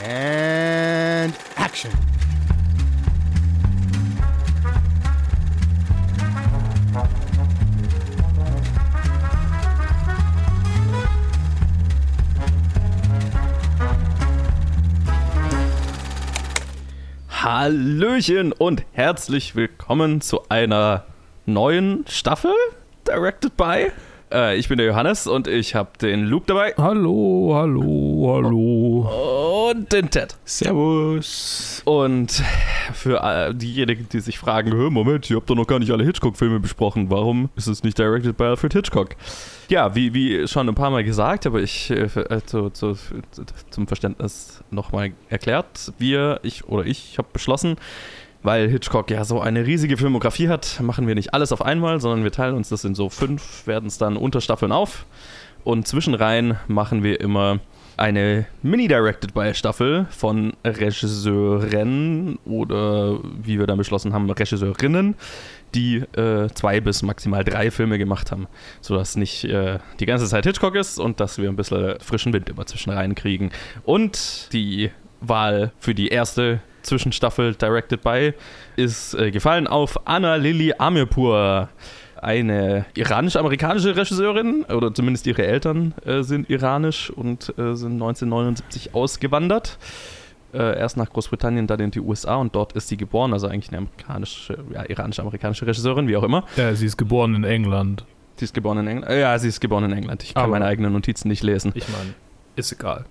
And action. Hallöchen und herzlich willkommen zu einer neuen Staffel, directed by. Äh, ich bin der Johannes und ich habe den Luke dabei Hallo, hallo, hallo. und den Ted. Servus. Und für äh, diejenigen, die sich fragen, "Hä, Moment, ihr habt doch noch gar nicht alle Hitchcock-Filme besprochen. Warum ist es nicht directed by Alfred Hitchcock? Ja, wie, wie schon ein paar Mal gesagt, aber ich äh, äh, zu, zu, zum Verständnis nochmal erklärt. Wir, ich oder ich, habe beschlossen, weil Hitchcock ja so eine riesige Filmografie hat, machen wir nicht alles auf einmal, sondern wir teilen uns das in so fünf, werden es dann Unterstaffeln auf. Und zwischenrein machen wir immer eine Mini-Directed-by-Staffel von Regisseuren oder wie wir dann beschlossen haben, Regisseurinnen, die äh, zwei bis maximal drei Filme gemacht haben, sodass nicht äh, die ganze Zeit Hitchcock ist und dass wir ein bisschen frischen Wind immer zwischen reinkriegen. Und die Wahl für die erste Zwischenstaffel Directed by ist äh, gefallen auf Anna Lili Amirpur eine iranisch-amerikanische Regisseurin, oder zumindest ihre Eltern äh, sind iranisch und äh, sind 1979 ausgewandert. Äh, erst nach Großbritannien, dann in die USA und dort ist sie geboren, also eigentlich eine amerikanische, ja, iranisch-amerikanische Regisseurin, wie auch immer. Ja, sie ist geboren in England. Sie ist geboren in England. Ja, sie ist geboren in England. Ich kann Aber- meine eigenen Notizen nicht lesen. Ich meine, ist egal.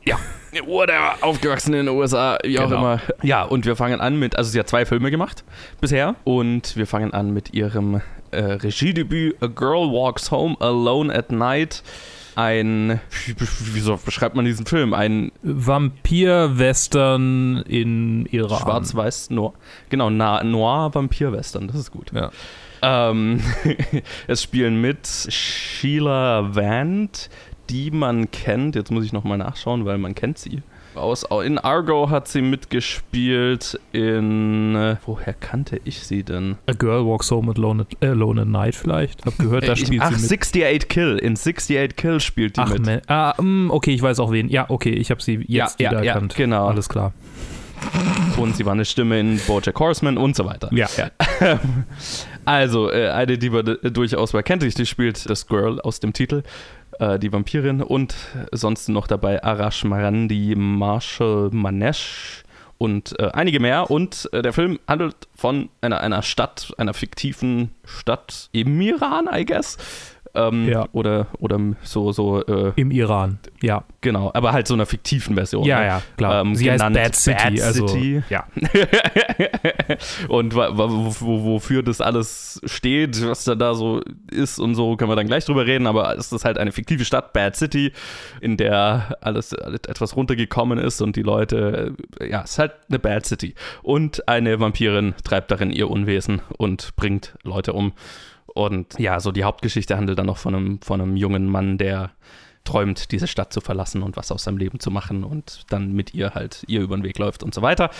Whatever, aufgewachsen in den USA, wie auch Genau. immer. Ja, und wir fangen an mit, also sie hat zwei Filme gemacht bisher und wir fangen an mit ihrem äh, Regiedebüt A Girl Walks Home Alone at Night. Ein, wieso beschreibt man diesen Film? Ein Vampir-Western in Iran. schwarz-weiß Noir, genau, Na- Noir-Vampir-Western, das ist gut. Ja. Ähm, es spielen mit Sheila Vand, die man kennt. Jetzt muss ich nochmal nachschauen, weil man kennt sie. Aus, in Argo hat sie mitgespielt. In. äh, Woher kannte ich sie denn? A Girl Walks Home Alone at, äh, Alone at Night vielleicht. Hab gehört, da Äh, ich, spielt ach, sie mit. 68 Kill. In 68 Kill spielt die Ach, mit. man. Ah, mm, okay, ich weiß auch wen. Ja, okay, ich habe sie jetzt Ja, ja, wieder ja, erkannt. genau. Alles klar. Und sie war eine Stimme in Bojack Horseman und so weiter. Ja, ja. Also, äh, eine, die man äh, durchaus mal kennt, die spielt das Girl aus dem Titel, äh, die Vampirin und sonst noch dabei Arash Marandi, Marshall Manesh und äh, einige mehr. Und äh, der Film handelt von einer, einer Stadt, einer fiktiven Stadt im Iran, I guess. Ähm, Ja. Oder, oder so, so äh, Im Iran. Ja. genau, aber halt so einer fiktiven Version. Ja, ne? ja, klar. Ähm, sie heißt Bad City. Bad also, City. Ja. und wofür das alles steht, was da, da so ist und so, können wir dann gleich drüber reden. Aber es ist halt eine fiktive Stadt, Bad City, in der alles, alles etwas runtergekommen ist und die Leute, äh, ja, es ist halt eine Bad City. Und eine Vampirin treibt darin ihr Unwesen und bringt Leute um. Und ja, so die Hauptgeschichte handelt dann noch von einem, von einem jungen Mann, der träumt, diese Stadt zu verlassen und was aus seinem Leben zu machen und dann mit ihr halt ihr über den Weg läuft und so weiter.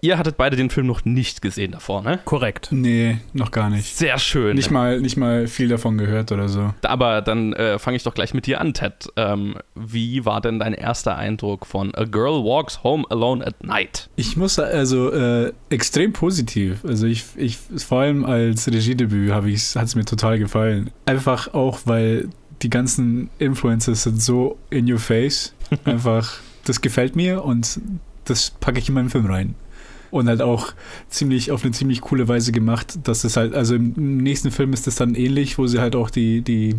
Ihr hattet beide den Film noch nicht gesehen davor, ne? Korrekt. Nee, noch gar nicht. Sehr schön. Nicht mal, nicht mal viel davon gehört oder so. Aber dann äh, fange ich doch gleich mit dir an, Ted. Ähm, wie war denn dein erster Eindruck von A Girl Walks Home Alone at Night? Ich muss also äh, extrem positiv. Also ich, ich vor allem als Regiedebüt habe ich hat es mir total gefallen. Einfach auch, weil die ganzen Influencers sind so in your face. Einfach, das gefällt mir und das packe ich in meinen Film rein. Und halt auch ziemlich auf eine ziemlich coole Weise gemacht, dass es halt, also im nächsten Film ist es dann ähnlich, wo sie halt auch die, die,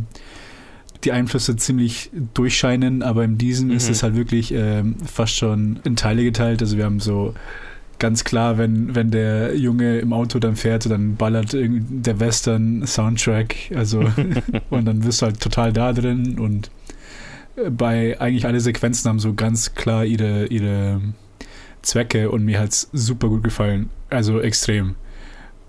die Einflüsse ziemlich durchscheinen, aber in diesem ist Mhm. es halt wirklich ähm, fast schon in Teile geteilt. Also wir haben so ganz klar, wenn, wenn der Junge im Auto dann fährt, dann ballert der Western-Soundtrack, also und dann wirst du halt total da drin und äh, bei eigentlich alle Sequenzen haben so ganz klar ihre, ihre Zwecke und mir hat es super gut gefallen. Also extrem.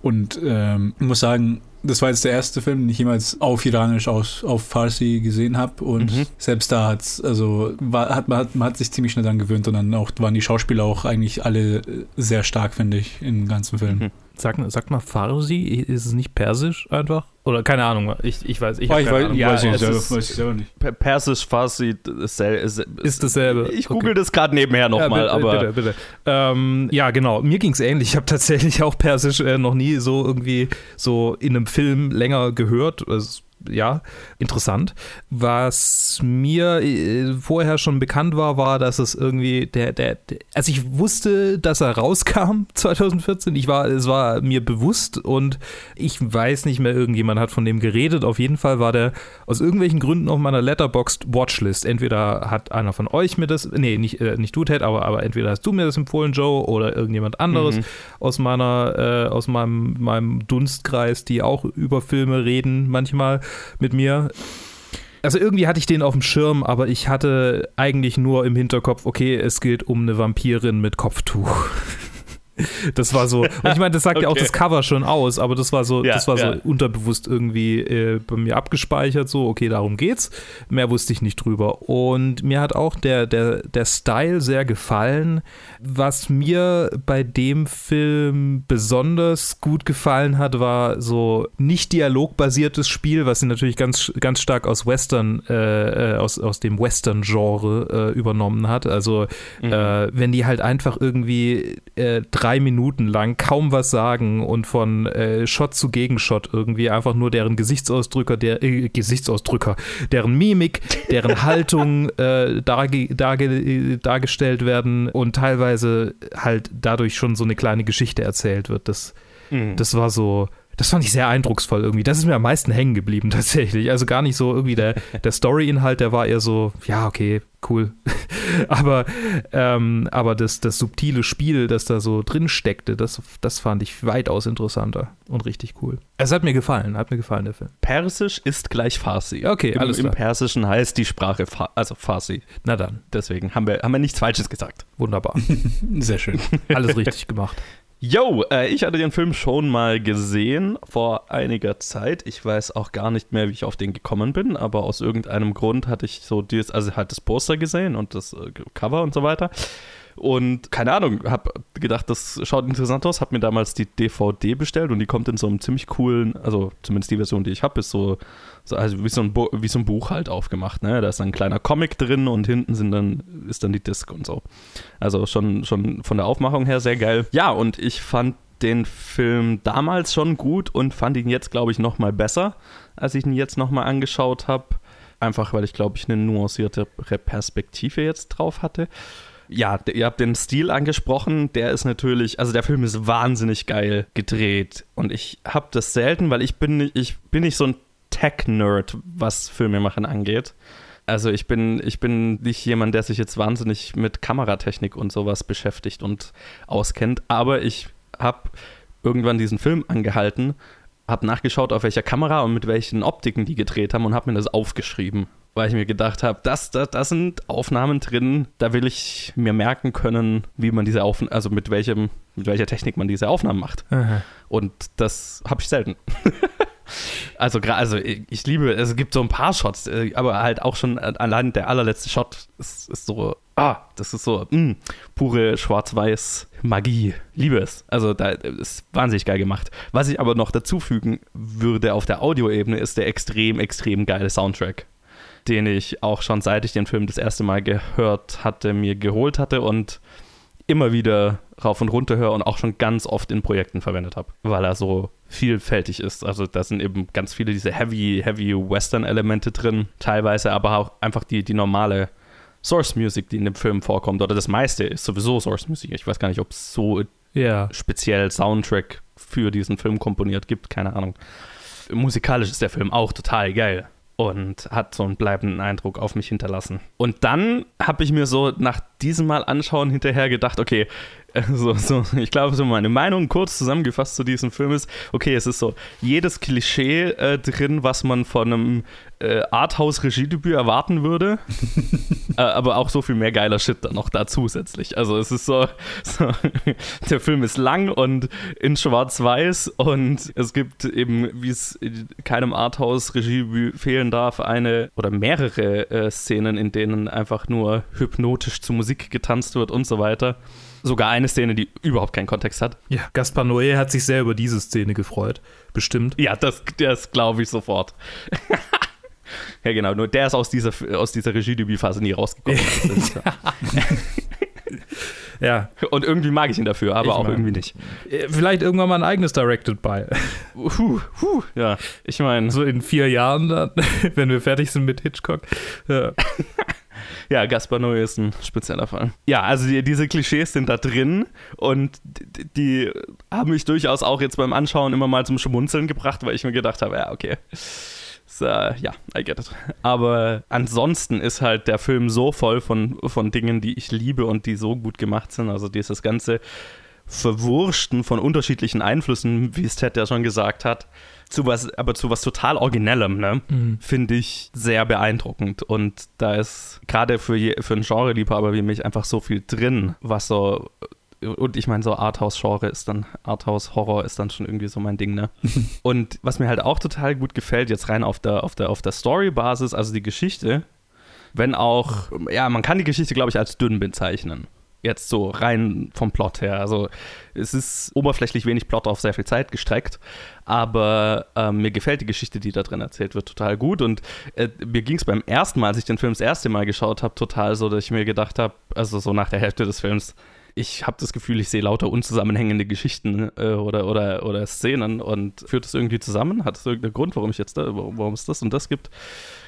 Und ähm, ich muss sagen, das war jetzt der erste Film, den ich jemals auf Iranisch aus, auf Farsi gesehen habe. Und Mhm. selbst da hat's, also war, hat, man, hat, man hat sich ziemlich schnell dran gewöhnt und dann auch waren die Schauspieler auch eigentlich alle sehr stark, finde ich, im ganzen Film. Mhm. Sag, sagt mal Farsi, ist es nicht persisch einfach? Oder keine Ahnung, ich, ich weiß, ich, Oh, ich weiß, Ahnung. Ja, weiß, ich es selber, ist- weiß ich selber nicht. Per- Persisch, Farsi, ist, ist, dasselbe. Ich google das gerade nebenher nochmal, ja, bitte, aber Bitte, bitte. Ähm, ja, genau. Mir ging es ähnlich. Ich habe tatsächlich auch Persisch äh, noch nie so irgendwie so in einem Film länger gehört. Es, ja, interessant. Was mir äh, vorher schon bekannt war, war, dass es irgendwie der, der, der, also ich wusste, dass er rauskam 2014. Ich war, es war mir bewusst und ich weiß nicht mehr, irgendjemand hat von dem geredet. Auf jeden Fall war der aus irgendwelchen Gründen auf meiner Letterboxd Watchlist. Entweder hat einer von euch mir das, nee, nicht, äh, nicht du, Ted, aber, aber entweder hast du mir das empfohlen, Joe, oder irgendjemand anderes Mhm. aus meiner, äh, aus meinem, meinem Dunstkreis, die auch über Filme reden manchmal mit mir. Also irgendwie hatte ich den auf dem Schirm, aber ich hatte eigentlich nur im Hinterkopf, okay, es geht um eine Vampirin mit Kopftuch. Das war so, und ich meine, das sagt ja auch Okay. das Cover schon aus, aber das war so, Ja, das war ja. so unterbewusst irgendwie äh, bei mir abgespeichert, so, okay, darum geht's. Mehr wusste ich nicht drüber. Und mir hat auch der, der, der Style sehr gefallen. Was mir bei dem Film besonders gut gefallen hat, war so nicht dialogbasiertes Spiel, was sie natürlich ganz, ganz stark aus Western, äh, äh, aus, aus dem Western-Genre äh, übernommen hat. Also Mhm. äh, wenn die halt einfach irgendwie äh, drei Minuten lang kaum was sagen und von äh, Shot zu Gegenshot irgendwie einfach nur deren Gesichtsausdrücker, der äh, Gesichtsausdrücker, deren Mimik, deren Haltung äh, darge, darge, dargestellt werden und teilweise halt dadurch schon so eine kleine Geschichte erzählt wird. Das, Mhm. das war so, das fand ich sehr eindrucksvoll irgendwie. Das ist mir am meisten hängen geblieben tatsächlich. Also gar nicht so irgendwie der, der Story-Inhalt, der war eher so, ja, okay, cool. aber ähm, aber das, das subtile Spiel, das da so drin steckte, das, das fand ich weitaus interessanter und richtig cool. Es hat mir gefallen, hat mir gefallen, der Film. Persisch ist gleich Farsi. Okay, Im, alles Im klar. Persischen heißt die Sprache Fa also Farsi. Na dann, Deswegen haben wir, haben wir nichts Falsches gesagt. wunderbar. Sehr schön. Alles richtig gemacht. Yo, äh, ich hatte den Film schon mal gesehen vor einiger Zeit. Ich weiß auch gar nicht mehr, wie ich auf den gekommen bin, aber aus irgendeinem Grund hatte ich so dieses, also halt das Poster gesehen und das äh, Cover und so weiter. Und keine Ahnung, habe gedacht, das schaut interessant aus, habe mir damals die DVD bestellt und die kommt in so einem ziemlich coolen, also zumindest die Version, die ich habe, ist so, so also wie so, ein wie so ein Buch halt aufgemacht. Ne? Da ist ein kleiner Comic drin und hinten sind dann, ist dann die Disc und so. Also schon, schon von der Aufmachung her sehr geil. Ja, und ich fand den Film damals schon gut und fand ihn jetzt, glaube ich, noch mal besser, als ich ihn jetzt noch mal angeschaut habe. Einfach, weil ich, glaube ich, eine nuanciertere Perspektive jetzt drauf hatte. Ja, ihr habt den Stil angesprochen. Der ist natürlich, also der Film ist wahnsinnig geil gedreht. Und ich habe das selten, weil ich bin nicht, ich bin nicht so ein Tech-Nerd, was Filme machen angeht. Also ich bin, ich bin nicht jemand, der sich jetzt wahnsinnig mit Kameratechnik und sowas beschäftigt und auskennt, aber ich habe irgendwann diesen Film angehalten, habe nachgeschaut, auf welcher Kamera und mit welchen Optiken die gedreht haben und habe mir das aufgeschrieben, weil ich mir gedacht habe, das, das, das sind Aufnahmen drin, da will ich mir merken können, wie man diese Aufnahmen, also mit welchem, mit welcher Technik man diese Aufnahmen macht. Und das habe ich selten. Also, also ich liebe, es gibt so ein paar Shots, äh, aber halt auch schon äh, allein der allerletzte Shot ist, ist so, ah, das ist so mh, pure schwarz-weiß Magie. Liebe es. Also da ist wahnsinnig geil gemacht. Was ich aber noch dazu fügen würde auf der Audioebene ist der extrem, extrem geile Soundtrack, den ich auch schon seit ich den Film das erste Mal gehört hatte, mir geholt hatte und immer wieder rauf und runter höre und auch schon ganz oft in Projekten verwendet habe, weil er so vielfältig ist. Also da sind eben ganz viele diese heavy, heavy Western-Elemente drin, teilweise aber auch einfach die, die normale Source Music, die in dem Film vorkommt, oder das meiste ist sowieso Source Music. Ich weiß gar nicht, ob es so Ja. speziell Soundtrack für diesen Film komponiert gibt, keine Ahnung. Musikalisch ist der Film auch total geil und hat so einen bleibenden Eindruck auf mich hinterlassen. Und dann habe ich mir so nach diesem Mal anschauen hinterher gedacht, okay, so, so, ich glaube, so meine Meinung kurz zusammengefasst zu diesem Film ist, okay, es ist so jedes Klischee äh, drin, was man von einem äh, Arthouse-Regiedebüt erwarten würde, äh, aber auch so viel mehr geiler Shit dann noch da zusätzlich. Also es ist so, so der Film ist lang und in schwarz-weiß und es gibt eben, wie es in keinem Arthouse-Regiedebüt fehlen darf, eine oder mehrere äh, Szenen, in denen einfach nur hypnotisch zu Musik getanzt wird und so weiter. Sogar eine Szene, die überhaupt keinen Kontext hat. Ja, Gaspar Noé hat sich sehr über diese Szene gefreut. Bestimmt. Ja, das, das glaube ich sofort. ja, genau. Nur der ist aus dieser, aus dieser Regie-Debüt-Phase nie rausgekommen. ja. Und irgendwie mag ich ihn dafür, aber Ich auch irgendwie nicht. Äh, Vielleicht irgendwann mal ein eigenes Directed by. Puh, puh, ja, ich meine, So in vier Jahren dann, wenn wir fertig sind mit Hitchcock. Ja. Ja, Gaspar Noé ist ein spezieller Fall. Ja, also die, diese Klischees sind da drin und die, die haben mich durchaus auch jetzt beim Anschauen immer mal zum Schmunzeln gebracht, weil ich mir gedacht habe, ja, okay. So, ja, I get it. Aber ansonsten ist halt der Film so voll von, von Dingen, die ich liebe und die so gut gemacht sind. Also dieses ganze Verwurschten von unterschiedlichen Einflüssen, wie es Ted ja schon gesagt hat, zu was, aber zu was total Originellem, ne? Finde ich sehr beeindruckend. Und da ist gerade für, je- für einen Genre-Liebhaber wie mich einfach so viel drin, was so. Und ich meine, so Arthouse-Genre ist dann, Arthouse-Horror ist dann schon irgendwie so mein Ding, ne? Und was mir halt auch total gut gefällt, jetzt rein auf der, auf der, auf der Story-Basis, also die Geschichte, wenn auch, ja, man kann die Geschichte, glaube ich, als dünn bezeichnen. Jetzt so rein vom Plot her. Also es ist oberflächlich wenig Plot auf sehr viel Zeit gestreckt, aber ähm, mir gefällt die Geschichte, die da drin erzählt wird, total gut. Und äh, mir ging es beim ersten Mal, als ich den Film das erste Mal geschaut habe, total so, dass ich mir gedacht habe, also so nach der Hälfte des Films, ich habe das Gefühl, ich sehe lauter unzusammenhängende Geschichten äh, oder, oder, oder Szenen und führt das irgendwie zusammen? Hat es irgendeinen Grund, warum ich jetzt da, warum warum es das und das gibt?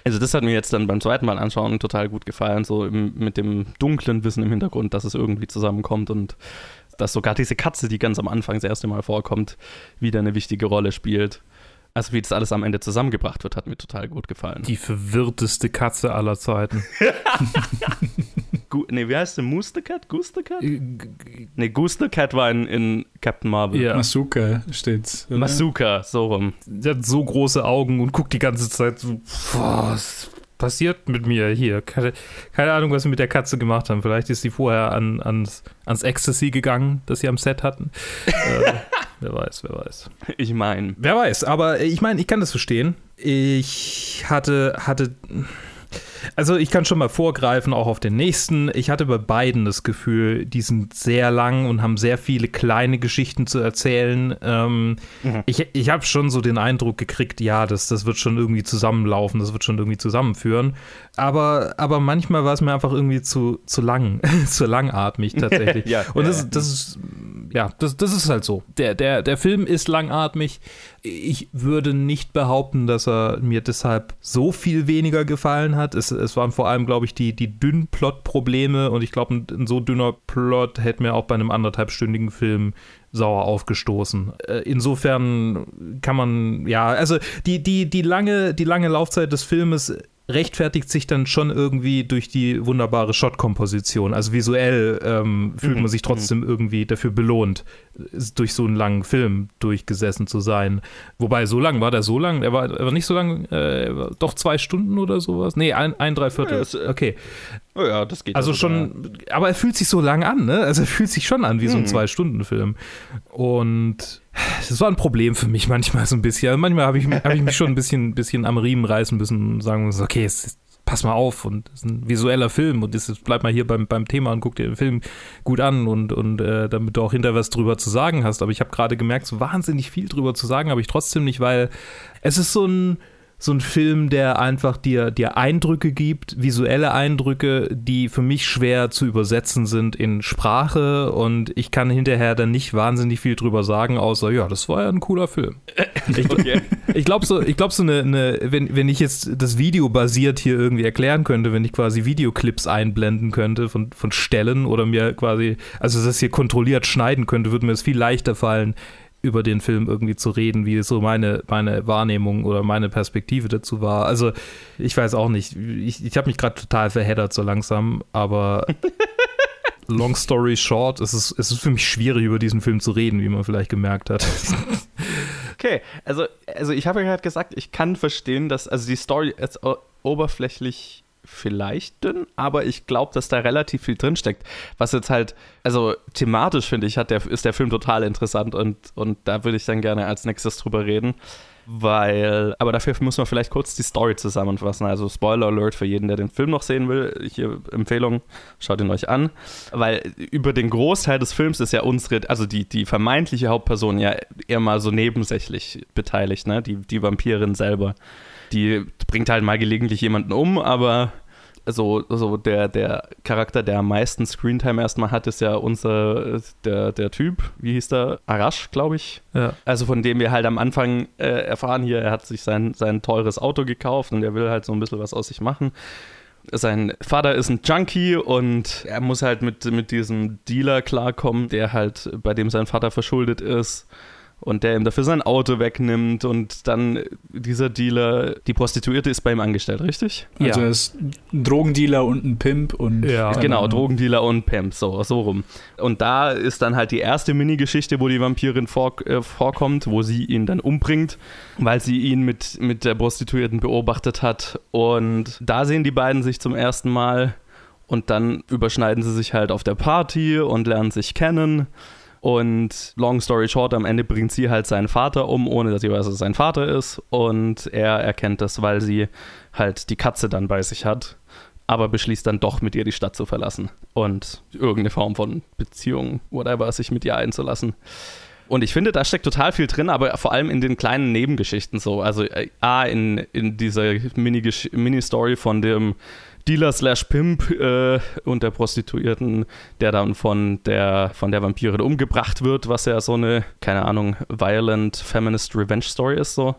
Also das hat mir jetzt dann beim zweiten Mal anschauen total gut gefallen, so im, mit dem dunklen Wissen im Hintergrund, dass es irgendwie zusammenkommt und dass sogar diese Katze, die ganz am Anfang das erste Mal vorkommt, wieder eine wichtige Rolle spielt. Also wie das alles am Ende zusammengebracht wird, hat mir total gut gefallen. Die verwirrteste Katze aller Zeiten. Gu nee, wie heißt der? Moose the Cat? Goose the Cat? Nee, Goose the Cat war in, in Captain Marvel. Ja. Masuka steht's. oder? Masuka, so rum. Sie hat so große Augen und guckt die ganze Zeit so, "Boah, was passiert mit mir hier? Keine, keine Ahnung, was sie mit der Katze gemacht haben. Vielleicht ist sie vorher an, ans, ans Ecstasy gegangen, das sie am Set hatten. äh, wer weiß, wer weiß. Ich meine, Wer weiß, aber ich meine, ich kann das verstehen. Ich hatte, hatte, also ich kann schon mal vorgreifen, auch auf den nächsten. Ich hatte bei beiden das Gefühl, die sind sehr lang und haben sehr viele kleine Geschichten zu erzählen. Ähm, Mhm. Ich, ich habe schon so den Eindruck gekriegt, ja, das, das wird schon irgendwie zusammenlaufen, das wird schon irgendwie zusammenführen. Aber, aber manchmal war es mir einfach irgendwie zu, zu lang, zu langatmig tatsächlich. Ja, und das, das ist, ja, das, das ist halt so. Der, der, der Film ist langatmig. Ich würde nicht behaupten, dass er mir deshalb so viel weniger gefallen hat. Es, es waren vor allem, glaube ich, die, die dünnen Plot-Probleme und ich glaube, ein, ein so dünner Plot hätte mir auch bei einem anderthalbstündigen Film sauer aufgestoßen. Äh, Insofern kann man, ja, also die, die, die, lange, die lange Laufzeit des Filmes rechtfertigt sich dann schon irgendwie durch die wunderbare Shot-Komposition. Also visuell ähm, fühlt man sich trotzdem irgendwie dafür belohnt, durch so einen langen Film durchgesessen zu sein. Wobei, so lang war der so lang, er war, er war nicht so lang, äh, doch zwei Stunden oder sowas. Nee, ein, ein Dreiviertel. Äh, okay. Oh ja, das geht. Also sogar. schon, aber er fühlt sich so lang an, ne? Also er fühlt sich schon an wie so ein Mhm. Zwei-Stunden-Film. Und das war ein Problem für mich manchmal so ein bisschen. Also manchmal habe ich, hab ich mich schon ein bisschen, bisschen am Riemen reißen müssen und sagen müssen, okay, es ist, pass mal auf und es ist ein visueller Film und ist, bleib mal hier beim, beim Thema und guck dir den Film gut an und, und äh, damit du auch hinter was drüber zu sagen hast. Aber ich habe gerade gemerkt, so wahnsinnig viel drüber zu sagen habe ich trotzdem nicht, weil es ist so ein so ein Film, der einfach dir, dir Eindrücke gibt, visuelle Eindrücke, die für mich schwer zu übersetzen sind in Sprache und ich kann hinterher dann nicht wahnsinnig viel drüber sagen, außer ja, das war ja ein cooler Film. Ich, Okay. ich glaube so, ich glaube so eine, eine wenn, wenn ich jetzt das Video basiert hier irgendwie erklären könnte, wenn ich quasi Videoclips einblenden könnte von, von Stellen oder mir quasi, also das hier kontrolliert schneiden könnte, würde mir es viel leichter fallen, über den Film irgendwie zu reden, wie so meine, meine Wahrnehmung oder meine Perspektive dazu war. Also ich weiß auch nicht. Ich, ich habe mich gerade total verheddert so langsam, aber long story short, es ist, es ist für mich schwierig, über diesen Film zu reden, wie man vielleicht gemerkt hat. Okay, also, also ich habe ja gerade gesagt, ich kann verstehen, dass, also die Story ist o- oberflächlich vielleicht dünn, aber ich glaube, dass da relativ viel drinsteckt. Was jetzt halt, also thematisch finde ich, hat der, ist der Film total interessant und, und da würde ich dann gerne als nächstes drüber reden. weil, aber dafür muss man vielleicht kurz die Story zusammenfassen. Also Spoiler Alert für jeden, der den Film noch sehen will. Hier Empfehlung, schaut ihn euch an. Weil über den Großteil des Films ist ja unsere, also die, die vermeintliche Hauptperson ja eher mal so nebensächlich beteiligt, ne? Die, die Vampirin selber. Die bringt halt mal gelegentlich jemanden um, aber so, so der, der Charakter, der am meisten Screentime erstmal hat, ist ja unser, der, der Typ, wie hieß der? Arash, glaube ich. Ja. Also von dem wir halt am Anfang äh, erfahren hier, er hat sich sein, sein teures Auto gekauft und er will halt so ein bisschen was aus sich machen. Sein Vater ist ein Junkie und er muss halt mit, mit diesem Dealer klarkommen, der halt, bei dem sein Vater verschuldet ist und der ihm dafür sein Auto wegnimmt und dann dieser Dealer, die Prostituierte ist bei ihm angestellt, richtig? Also Ja. er ist ein Drogendealer und ein Pimp und Ja. Genau. Drogendealer und Pimp, so, so rum. Und da ist dann halt die erste Mini-Geschichte, wo die Vampirin vor, äh, vorkommt, wo sie ihn dann umbringt, weil sie ihn mit, mit der Prostituierten beobachtet hat. Und da sehen die beiden sich zum ersten Mal und dann überschneiden sie sich halt auf der Party und lernen sich kennen. Und long story short, am Ende bringt sie halt seinen Vater um, ohne dass sie weiß, dass es sein Vater ist. Und er erkennt das, weil sie halt die Katze dann bei sich hat. Aber beschließt dann doch, mit ihr die Stadt zu verlassen. Und irgendeine Form von Beziehung, whatever, sich mit ihr einzulassen. Und ich finde, da steckt total viel drin, aber vor allem in den kleinen Nebengeschichten so. Also äh, A, in, in dieser Mini-Story von dem Dealer slash Pimp äh, und der Prostituierten, der dann von der, von der Vampirin umgebracht wird, was ja so eine, keine Ahnung, violent feminist revenge Story ist so.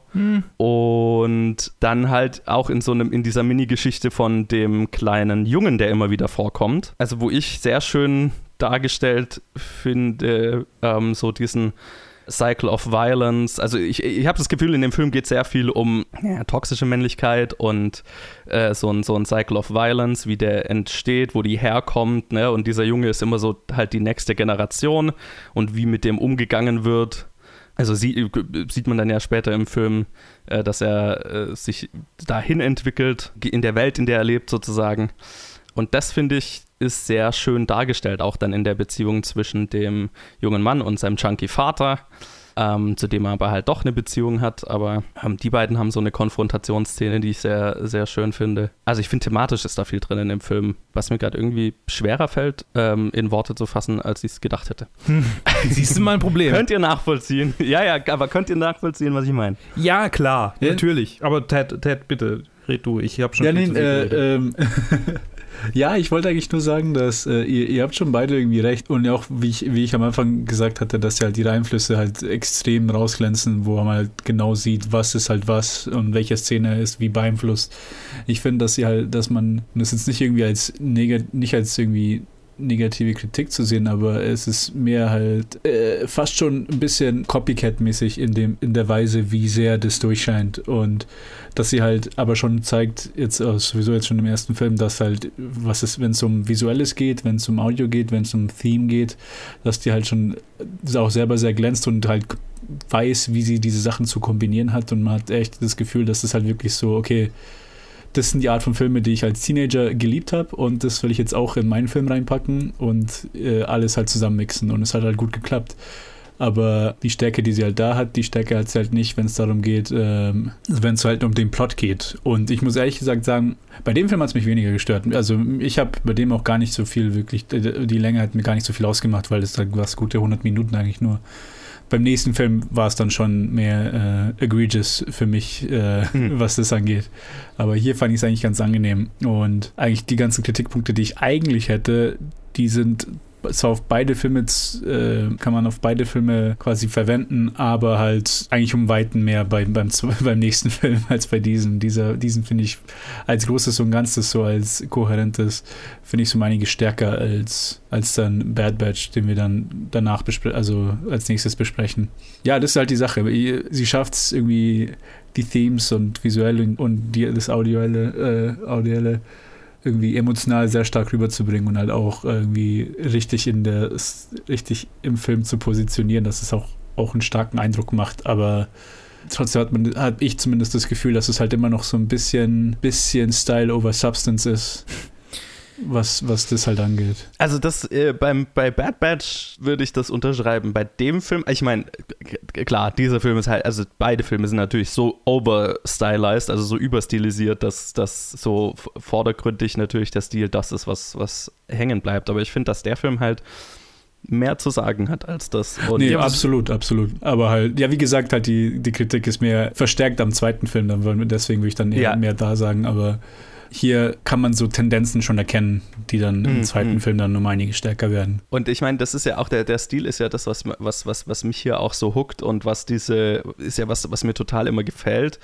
Und dann halt auch in so einem, in dieser Mini-Geschichte von dem kleinen Jungen, der immer wieder vorkommt. Also wo ich sehr schön dargestellt finde, ähm, so diesen Cycle of Violence. Also ich, ich habe das Gefühl, in dem Film geht sehr viel um ja, toxische Männlichkeit und äh, so, ein, so ein Cycle of Violence, wie der entsteht, wo die herkommt. Ne? Und dieser Junge ist immer so halt die nächste Generation und wie mit dem umgegangen wird. Also sie, sieht man dann ja später im Film, äh, dass er äh, sich dahin entwickelt, in der Welt, in der er lebt sozusagen. Und das finde ich ist sehr schön dargestellt, auch dann in der Beziehung zwischen dem jungen Mann und seinem chunky Vater, ähm, zu dem er aber halt doch eine Beziehung hat. Aber ähm, die beiden haben so eine Konfrontationsszene, die ich sehr, sehr schön finde. Also ich finde, thematisch ist da viel drin in dem Film, was mir gerade irgendwie schwerer fällt, ähm, in Worte zu fassen, als ich es gedacht hätte. Siehst du mein Problem? Könnt ihr nachvollziehen? Ja, ja, aber könnt ihr nachvollziehen, was ich meine? ja, klar, Ja. natürlich. Aber Ted, Ted, bitte, red du. Ich habe schon Ja, viel nee, zu viel äh, ähm, ja, ich wollte eigentlich nur sagen, dass äh, ihr, ihr habt schon beide irgendwie recht und auch wie ich, wie ich am Anfang gesagt hatte, dass ja halt die Einflüsse halt extrem rausglänzen, wo man halt genau sieht, was ist halt was und welche Szene ist wie beeinflusst. Ich finde, dass sie halt, dass man das jetzt nicht irgendwie als negat nicht als irgendwie negative Kritik zu sehen, aber es ist mehr halt äh, fast schon ein bisschen Copycat-mäßig in in der Weise, wie sehr das durchscheint. Und dass sie halt aber schon zeigt, jetzt sowieso jetzt schon im ersten Film, dass halt, was ist, wenn es um Visuelles geht, wenn es um Audio geht, wenn es um Theme geht, dass die halt schon äh, auch selber sehr glänzt und halt weiß, wie sie diese Sachen zu kombinieren hat. Und man hat echt das Gefühl, dass es halt wirklich so, okay, das sind die Art von Filme, die ich als Teenager geliebt habe und das will ich jetzt auch in meinen Film reinpacken und äh, alles halt zusammenmixen und es hat halt gut geklappt. Aber die Stärke, die sie halt da hat, die Stärke hat sie halt nicht, wenn es darum geht, ähm, wenn es halt um den Plot geht. Und ich muss ehrlich gesagt sagen, bei dem Film hat es mich weniger gestört. Also ich habe bei dem auch gar nicht so viel wirklich, die die Länge hat mir gar nicht so viel ausgemacht, weil es halt was gute 100 Minuten eigentlich nur. Beim nächsten Film war es dann schon mehr äh, egregious für mich, äh, Hm. was das angeht. Aber hier fand ich es eigentlich ganz angenehm. Und eigentlich die ganzen Kritikpunkte, die ich eigentlich hätte, die sind zwar auf beide Filme, äh, kann man auf beide Filme quasi verwenden, aber halt eigentlich um Weiten mehr beim, beim, beim nächsten Film als bei diesem. Dieser, diesen finde ich als großes und Ganzes, so als kohärentes, finde ich so um einige stärker als, als dann Bad Batch, den wir dann danach besprechen, also als nächstes besprechen. Ja, das ist halt die Sache. Sie schafft es irgendwie, die Themes und visuelle und die, das audielle, äh, audielle irgendwie emotional sehr stark rüberzubringen und halt auch irgendwie richtig in der richtig im Film zu positionieren, dass es auch, auch einen starken Eindruck macht, aber trotzdem hat man hat ich zumindest das Gefühl, dass es halt immer noch so ein bisschen bisschen Style over Substance ist. Was, was das halt angeht. Also das äh, beim, bei Bad Batch würde ich das unterschreiben. Bei dem Film, ich meine, klar, dieser Film ist halt, also beide Filme sind natürlich so overstylized, also so überstilisiert, dass das so vordergründig natürlich der Stil das ist, was, was hängen bleibt. Aber ich finde, dass der Film halt mehr zu sagen hat als das. Und nee, absolut, absolut. Aber halt, ja, wie gesagt, halt die, die Kritik ist mehr verstärkt am zweiten Film, dann deswegen würde ich dann eher ja. mehr da sagen, aber hier kann man so Tendenzen schon erkennen, die dann mhm. im zweiten mhm. Film dann um einige stärker werden. Und ich meine, das ist ja auch der, der Stil ist ja das, was, was, was, was mich hier auch so huckt und was diese, ist ja was, was mir total immer gefällt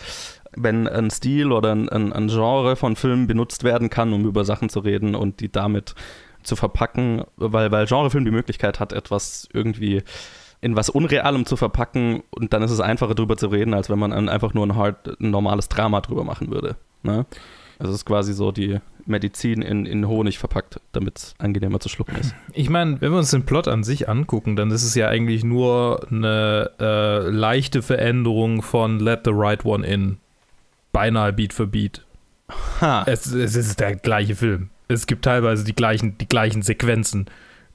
wenn ein Stil oder ein, ein, ein, Genre von Filmen benutzt werden kann, um über Sachen zu reden und die damit zu verpacken, weil, weil Genrefilm die Möglichkeit hat, etwas irgendwie in was Unrealem zu verpacken und dann ist es einfacher drüber zu reden, als wenn man einfach nur ein, hard, ein normales Drama drüber machen würde. Ne? Also es ist quasi so die Medizin in, in Honig verpackt, damit es angenehmer zu schlucken ist. Ich meine, wenn wir uns den Plot an sich angucken, dann ist es ja eigentlich nur eine äh, leichte Veränderung von Let the Right One In. Beinahe Beat für Beat. Ha. Es, es ist der gleiche Film. Es gibt teilweise die gleichen, die gleichen Sequenzen.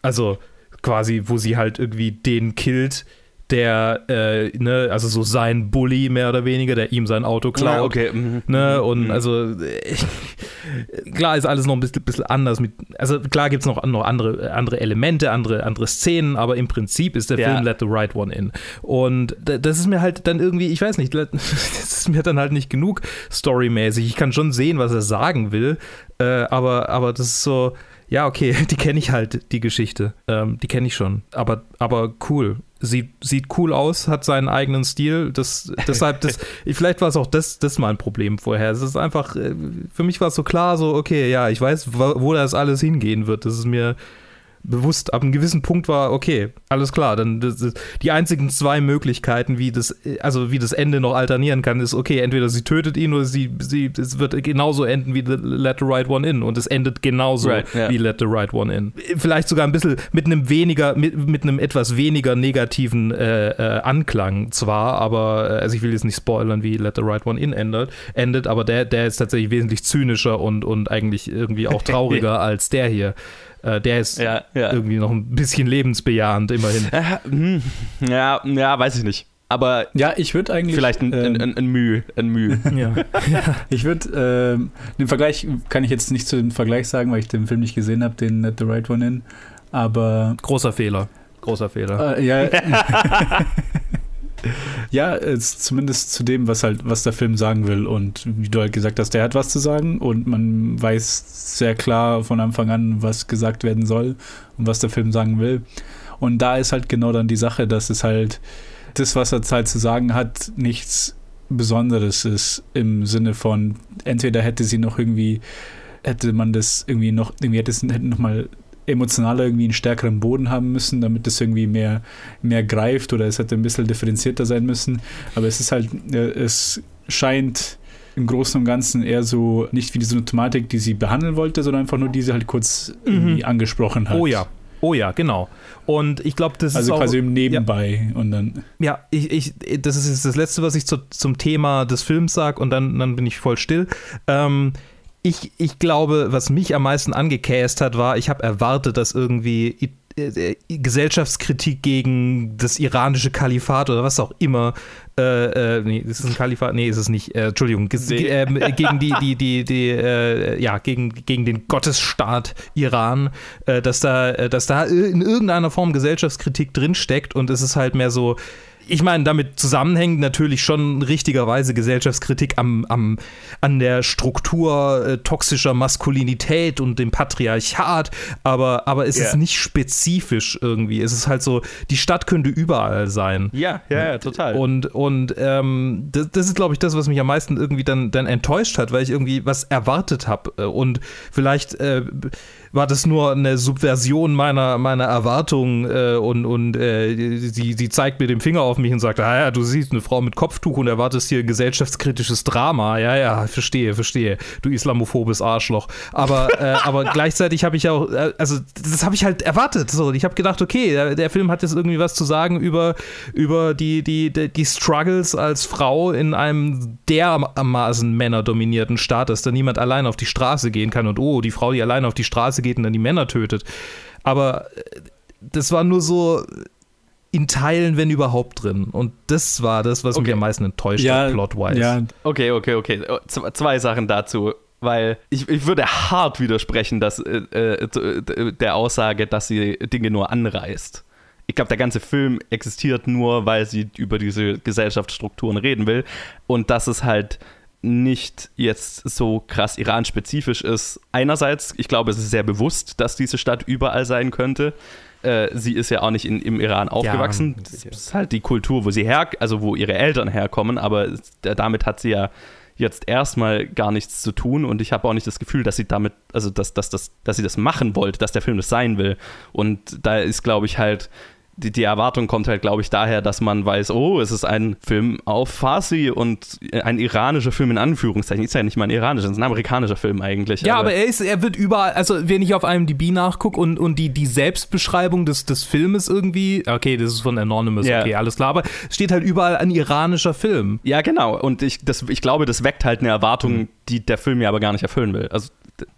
Also quasi, wo sie halt irgendwie den killt, der, äh, ne, also so sein Bully mehr oder weniger, der ihm sein Auto klaut. Ja, okay. Mhm. Ne, mhm. und mhm. also ich, klar ist alles noch ein bisschen, bisschen anders mit, also klar gibt es noch, noch andere, andere Elemente, andere, andere Szenen, aber im Prinzip ist der ja. Film Let the Right One In. Und das ist mir halt dann irgendwie, ich weiß nicht, das ist mir dann halt nicht genug storymäßig. Ich kann schon sehen, was er sagen will, äh, aber, aber das ist so, ja, okay, die kenne ich halt, die Geschichte. Ähm, die kenne ich schon. Aber, aber cool sieht, sieht cool aus, hat seinen eigenen Stil. Das, deshalb, das, vielleicht war es auch das, das mal ein Problem vorher. Es ist einfach, äh, für mich war es so klar, so, okay, ja, ich weiß, wo das alles hingehen wird. Das ist mir, bewusst ab einem gewissen Punkt war, okay, alles klar, dann das, die einzigen zwei Möglichkeiten, wie das, also wie das Ende noch alternieren kann, ist, okay, entweder sie tötet ihn oder sie, sie es wird genauso enden wie Let the Right One In und es endet genauso right, yeah. wie Let the Right One In. Vielleicht sogar ein bisschen mit einem weniger, mit, mit einem etwas weniger negativen äh, äh, Anklang zwar, aber, äh, also ich will jetzt nicht spoilern, wie Let the Right One In endet, endet aber der, der ist tatsächlich wesentlich zynischer und, und eigentlich irgendwie auch trauriger als der hier. Äh, der ist ja, ja. irgendwie noch ein bisschen lebensbejahend, immerhin. Hm. Ja, ja, weiß ich nicht. Aber ja, ich würde eigentlich. Vielleicht ein, ähm, ein, ein, ein Mühe. Ein Mühe. Ja. ich würde, ähm, den Vergleich kann ich jetzt nicht zu dem Vergleich sagen, weil ich den Film nicht gesehen habe, den Net the Right One in. Aber. Großer Fehler. Großer Fehler. Äh, ja. ja, zumindest zu dem, was halt, was der Film sagen will. Und wie du halt gesagt hast, der hat was zu sagen und man weiß sehr klar von Anfang an, was gesagt werden soll und was der Film sagen will. Und da ist halt genau dann die Sache, dass es halt das, was er halt zu sagen hat, nichts Besonderes ist im Sinne von, entweder hätte sie noch irgendwie, hätte man das irgendwie noch, irgendwie hätte es hätte noch mal emotionaler irgendwie einen stärkeren Boden haben müssen, damit es irgendwie mehr, mehr greift oder es hätte ein bisschen differenzierter sein müssen. Aber es ist halt, äh, es scheint im Großen und Ganzen eher so nicht wie diese Thematik, die sie behandeln wollte, sondern einfach nur diese halt kurz mhm. angesprochen hat. Oh ja. Oh ja, genau. Und ich glaube, das also ist. Also quasi im Nebenbei ja, und dann. Ja, ich, ich, das ist jetzt das Letzte, was ich zu, zum Thema des Films sage und dann, dann bin ich voll still. Ähm, ich, ich glaube, was mich am meisten angekäst hat, war, ich habe erwartet, dass irgendwie äh, äh, Gesellschaftskritik gegen das iranische Kalifat oder was auch immer. Äh, äh, nee, ist es ein Kalifat? Nee, ist es nicht. Äh, Entschuldigung. Nee. Ähm, gegen die, die, die, die, äh, ja, gegen, gegen den Gottesstaat Iran, äh, dass da, dass da in irgendeiner Form Gesellschaftskritik drinsteckt und es ist halt mehr so, ich meine, damit zusammenhängt natürlich schon richtigerweise Gesellschaftskritik am, am, an der Struktur äh, toxischer Maskulinität und dem Patriarchat, aber, aber es yeah. ist nicht spezifisch irgendwie. Es ist halt so, die Stadt könnte überall sein. Ja, ja, ja total. Und, und ähm, das, das, ist, glaube ich, das, was mich am meisten irgendwie dann, dann enttäuscht hat, weil ich irgendwie was erwartet habe. Äh, und vielleicht. Äh, war das nur eine Subversion meiner, meiner Erwartungen äh, und, und äh, sie, sie zeigt mir den Finger auf mich und sagt, ah ja, du siehst eine Frau mit Kopftuch und erwartest hier gesellschaftskritisches Drama. Ja, ja, verstehe, verstehe. Du islamophobes Arschloch. Aber, äh, aber gleichzeitig habe ich auch, äh, also das habe ich halt erwartet. So. Ich habe gedacht, okay, der, der, Film hat jetzt irgendwie was zu sagen über, über die, die, die, die Struggles als Frau in einem dermaßen männerdominierten Staat, dass da niemand allein auf die Straße gehen kann und oh, die Frau, die allein auf die Straße geht und dann die Männer tötet. Aber äh, das war nur so in Teilen, wenn überhaupt, drin. Und das war das, was okay. mich am meisten enttäuscht ja, hat, plot-wise. Ja. Okay, okay, okay. Oh, zwei Sachen dazu. Weil ich, ich würde hart widersprechen, dass äh, äh, der Aussage, dass sie Dinge nur anreißt. Ich glaube, der ganze Film existiert nur, weil sie über diese Gesellschaftsstrukturen reden will. Und dass es halt nicht jetzt so krass Iran-spezifisch ist. Einerseits, ich glaube, es ist sehr bewusst, dass diese Stadt überall sein könnte. Äh, sie ist ja auch nicht in, im Iran aufgewachsen. Ja, das ist halt die Kultur, wo sie her, also wo ihre Eltern herkommen, aber damit hat sie ja jetzt erstmal gar nichts zu tun und ich habe auch nicht das Gefühl, dass sie damit, also dass, dass, dass, dass sie das machen wollte, dass der Film das sein will. Und da ist, glaube ich, halt die, die Erwartung kommt halt, glaube ich, daher, dass man weiß, oh, es ist ein Film auf Farsi und ein iranischer Film in Anführungszeichen. Ist ja nicht mal ein iranischer, es ist ein amerikanischer Film eigentlich. Ja, aber, aber er ist, er wird überall, also wenn ich auf IMDb nachgucke und, und die, die Selbstbeschreibung des, des Filmes irgendwie, okay, das ist von Anonymous, yeah. okay, alles klar, aber es steht halt überall ein iranischer Film. Ja, genau. Und ich, das, ich glaube, das weckt halt eine Erwartung, mhm. die der Film ja aber gar nicht erfüllen will. Also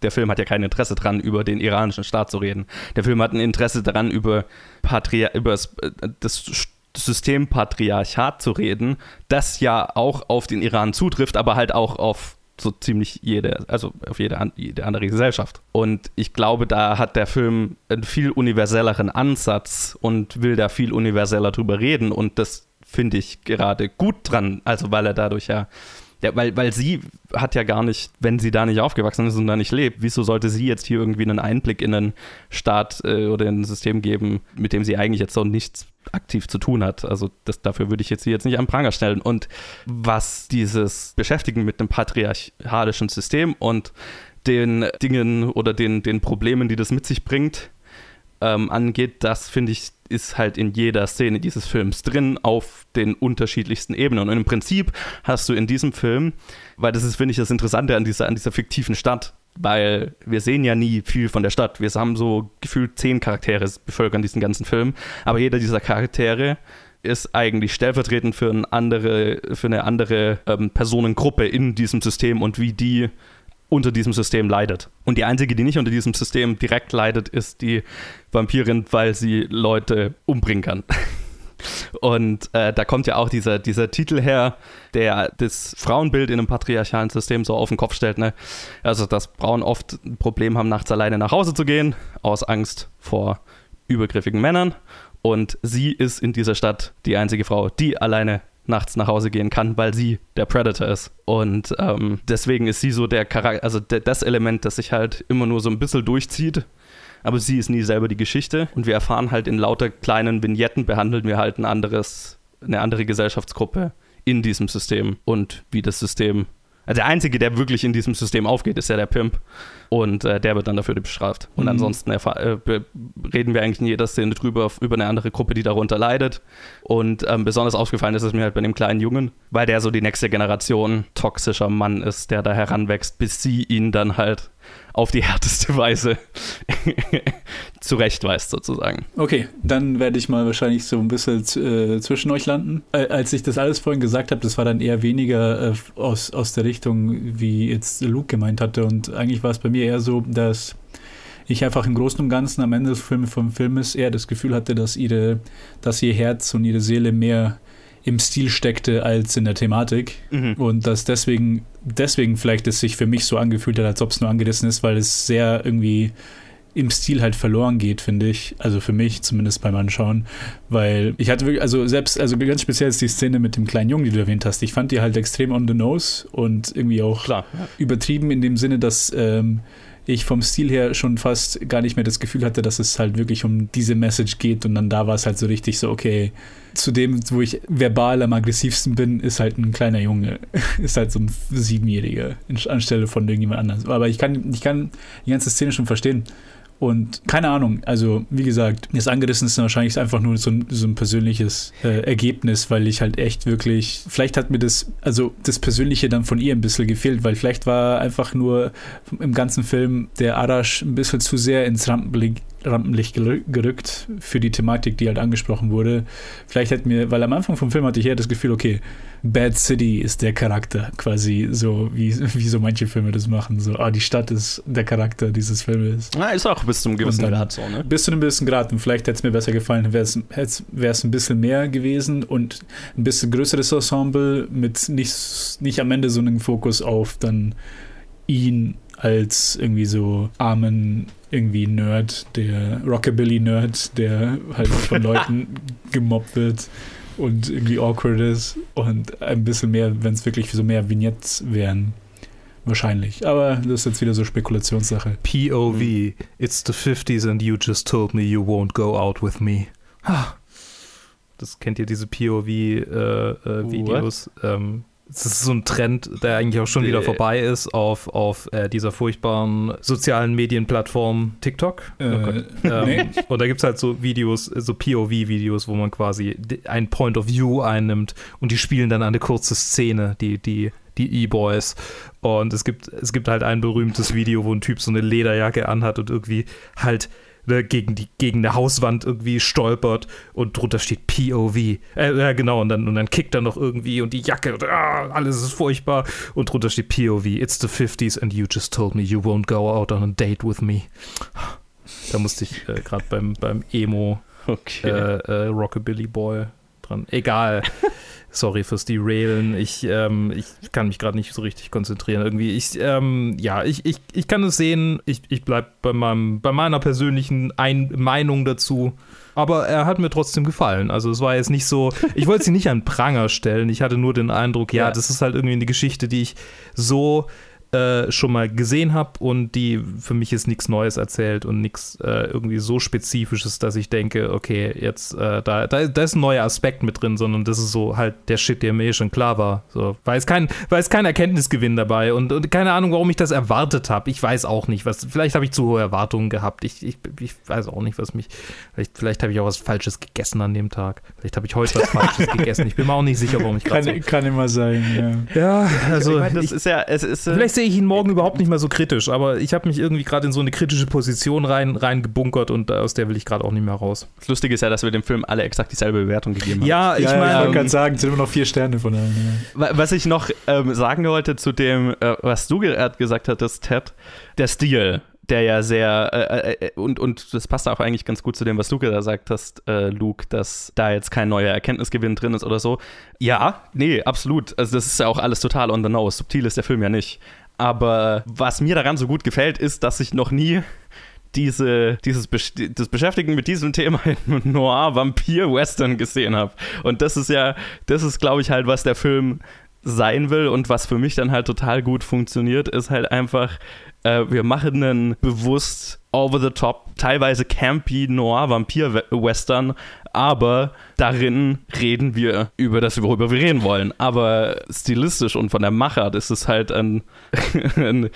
der Film hat ja kein Interesse daran, über den iranischen Staat zu reden. Der Film hat ein Interesse daran, über, Patria über das, das System Patriarchat zu reden, das ja auch auf den Iran zutrifft, aber halt auch auf so ziemlich jede, also auf jede, jede andere Gesellschaft. Und ich glaube, da hat der Film einen viel universelleren Ansatz und will da viel universeller drüber reden und das finde ich gerade gut dran, also weil er dadurch ja ja, weil, weil sie hat ja gar nicht, wenn sie da nicht aufgewachsen ist und da nicht lebt, wieso sollte sie jetzt hier irgendwie einen Einblick in einen Staat äh, oder in ein System geben, mit dem sie eigentlich jetzt so nichts aktiv zu tun hat. Also das, dafür würde ich jetzt sie jetzt nicht am Pranger stellen. Und was dieses Beschäftigen mit einem patriarchalischen System und den Dingen oder den, den Problemen, die das mit sich bringt, ähm, angeht, das finde ich ist halt in jeder Szene dieses Films drin auf den unterschiedlichsten Ebenen. Und im Prinzip hast du in diesem Film, weil das ist, finde ich, das Interessante an dieser, an dieser fiktiven Stadt, weil wir sehen ja nie viel von der Stadt. Wir haben so gefühlt zehn Charaktere bevölkern diesen ganzen Film, aber jeder dieser Charaktere ist eigentlich stellvertretend für eine andere, für eine andere ähm, Personengruppe in diesem System und wie die unter diesem System leidet. Und die einzige, die nicht unter diesem System direkt leidet, ist die Vampirin, weil sie Leute umbringen kann. Und äh, da kommt ja auch dieser, dieser Titel her, der das Frauenbild in einem patriarchalen System so auf den Kopf stellt. Ne? Also, dass Frauen oft ein Problem haben, nachts alleine nach Hause zu gehen, aus Angst vor übergriffigen Männern. Und sie ist in dieser Stadt die einzige Frau, die alleine nachts nach Hause gehen kann, weil sie der Predator ist. Und ähm, deswegen ist sie so der Charakter, also der, das Element, das sich halt immer nur so ein bisschen durchzieht. Aber sie ist nie selber die Geschichte. Und wir erfahren halt in lauter kleinen Vignetten, behandeln wir halt ein anderes, eine andere Gesellschaftsgruppe in diesem System und wie das System also der Einzige, der wirklich in diesem System aufgeht, ist ja der Pimp. Und äh, der wird dann dafür bestraft. Und mhm. ansonsten äh, reden wir eigentlich in jeder Szene drüber, über eine andere Gruppe, die darunter leidet. Und ähm, besonders aufgefallen ist es mir halt bei dem kleinen Jungen, weil der so die nächste Generation toxischer Mann ist, der da heranwächst, bis sie ihn dann halt auf die härteste Weise zurechtweist, sozusagen. Okay, dann werde ich mal wahrscheinlich so ein bisschen äh, zwischen euch landen. Äh, als ich das alles vorhin gesagt habe, das war dann eher weniger äh, aus, aus der Richtung, wie jetzt Luke gemeint hatte. Und eigentlich war es bei mir eher so, dass ich einfach im Großen und Ganzen am Ende des Films vom Filmes eher das Gefühl hatte, dass ihre, dass ihr Herz und ihre Seele mehr im Stil steckte als in der Thematik. Mhm. Und dass deswegen, deswegen vielleicht es sich für mich so angefühlt hat, als ob es nur angerissen ist, weil es sehr irgendwie im Stil halt verloren geht, finde ich. Also für mich zumindest beim Anschauen. Weil ich hatte wirklich, also selbst, also ganz speziell ist die Szene mit dem kleinen Jungen, die du erwähnt hast. Ich fand die halt extrem on the nose und irgendwie auch Klar, ja. übertrieben in dem Sinne, dass ähm, ich vom Stil her schon fast gar nicht mehr das Gefühl hatte, dass es halt wirklich um diese Message geht. Und dann da war es halt so richtig so, okay, zu dem, wo ich verbal am aggressivsten bin, ist halt ein kleiner Junge, ist halt so ein Siebenjähriger anstelle von irgendjemand anderem. Aber ich kann, ich kann die ganze Szene schon verstehen Und keine Ahnung, also wie gesagt, das angerissen ist wahrscheinlich einfach nur so ein, so ein persönliches äh, Ergebnis, weil ich halt echt wirklich, vielleicht hat mir das, also das Persönliche dann von ihr ein bisschen gefehlt, weil vielleicht war einfach nur im ganzen Film der Arash ein bisschen zu sehr ins Rampenlicht, Rampenlicht gerückt für die Thematik, die halt angesprochen wurde. Vielleicht hätte mir, weil am Anfang vom Film hatte ich eher das Gefühl, okay, Bad City ist der Charakter, quasi so, wie, wie so manche Filme das machen. So, ah, die Stadt ist der Charakter dieses Filmes. Na, ist auch bis zum gewissen Grad so, ne? Bis zu einem gewissen Grad. Und vielleicht hätte es mir besser gefallen, wäre es ein bisschen mehr gewesen und ein bisschen größeres Ensemble mit nicht, nicht am Ende so einem Fokus auf dann ihn als irgendwie so armen irgendwie Nerd, der Rockabilly-Nerd, der halt von Leuten gemobbt wird und irgendwie awkward ist und ein bisschen mehr, wenn es wirklich so mehr Vignettes wären. Wahrscheinlich. Aber das ist jetzt wieder so Spekulationssache. POV. Hm. It's the 50s and you just told me you won't go out with me. Das kennt ihr, diese POV-Videos. Äh, äh, es ist so ein Trend, der eigentlich auch schon wieder vorbei ist auf, auf äh, dieser furchtbaren sozialen Medienplattform TikTok. Äh, oh ähm, nee. Und da gibt es halt so Videos, so POV-Videos, wo man quasi ein Point of View einnimmt und die spielen dann eine kurze Szene, die, die die E-Boys. Und es gibt, es gibt halt ein berühmtes Video, wo ein Typ so eine Lederjacke anhat und irgendwie halt ne, gegen, die, gegen eine Hauswand irgendwie stolpert und drunter steht POV. Äh, ja, genau, und dann, und dann kickt er noch irgendwie und die Jacke und ah, alles ist furchtbar und drunter steht POV. It's the 50s and you just told me you won't go out on a date with me. Da musste ich äh, gerade beim, beim Emo okay. äh, äh Rockabilly Boy dran. Egal. Sorry fürs Derailen. Ich, ähm, ich kann mich gerade nicht so richtig konzentrieren. Irgendwie, ich, ähm, ja, ich, ich, ich kann es sehen. Ich, ich bleibe bei, bei meiner persönlichen Ein Meinung dazu. Aber er hat mir trotzdem gefallen. Also es war jetzt nicht so, ich wollte sie nicht an Pranger stellen. Ich hatte nur den Eindruck, ja, ja, das ist halt irgendwie eine Geschichte, die ich so äh, schon mal gesehen habe und die für mich ist nichts Neues erzählt und nichts äh, irgendwie so Spezifisches, dass ich denke, okay, jetzt äh, da, da, da, ist ein neuer Aspekt mit drin, sondern das ist so halt der Shit, der mir eh schon klar war. So, weil es kein, weil es kein Erkenntnisgewinn dabei und, und keine Ahnung, warum ich das erwartet habe. Ich weiß auch nicht, was. Vielleicht habe ich zu hohe Erwartungen gehabt. Ich, ich, ich weiß auch nicht, was mich. Vielleicht, vielleicht habe ich auch was Falsches gegessen an dem Tag. Vielleicht habe ich heute was Falsches gegessen. Ich bin mir auch nicht sicher, warum ich gerade. Kann, so kann immer sein, ja. Ja, also. Ich mein, das ich, ist ja, es ist. Äh, vielleicht sehe ich ihn morgen überhaupt nicht mehr so kritisch, aber ich habe mich irgendwie gerade in so eine kritische Position rein, rein gebunkert und aus der will ich gerade auch nicht mehr raus. Das Lustige ist ja, dass wir dem Film alle exakt dieselbe Bewertung gegeben haben. Ja, ich ja, meine. Ja, man kann sagen, es sind immer noch vier Sterne von allen. Ja. Was ich noch ähm, sagen wollte zu dem, äh, was du gerade gesagt hattest, Ted, der Stil der ja sehr äh, äh, und, und das passt auch eigentlich ganz gut zu dem, was du gesagt hast, äh, Luke, dass da jetzt kein neuer Erkenntnisgewinn drin ist oder so. Ja, nee, absolut. Also das ist ja auch alles total on the nose. Subtil ist der Film ja nicht. Aber was mir daran so gut gefällt, ist, dass ich noch nie diese, dieses das Beschäftigen mit diesem Thema in Noir-Vampir-Western gesehen habe. Und das ist ja, das ist, glaube ich, halt, was der Film sein will und was für mich dann halt total gut funktioniert, ist halt einfach, äh, wir machen einen bewusst over the top, teilweise campy Noir-Vampir-Western, aber darin reden wir über das, worüber wir reden wollen. Aber stilistisch und von der Machart ist es halt ein, ein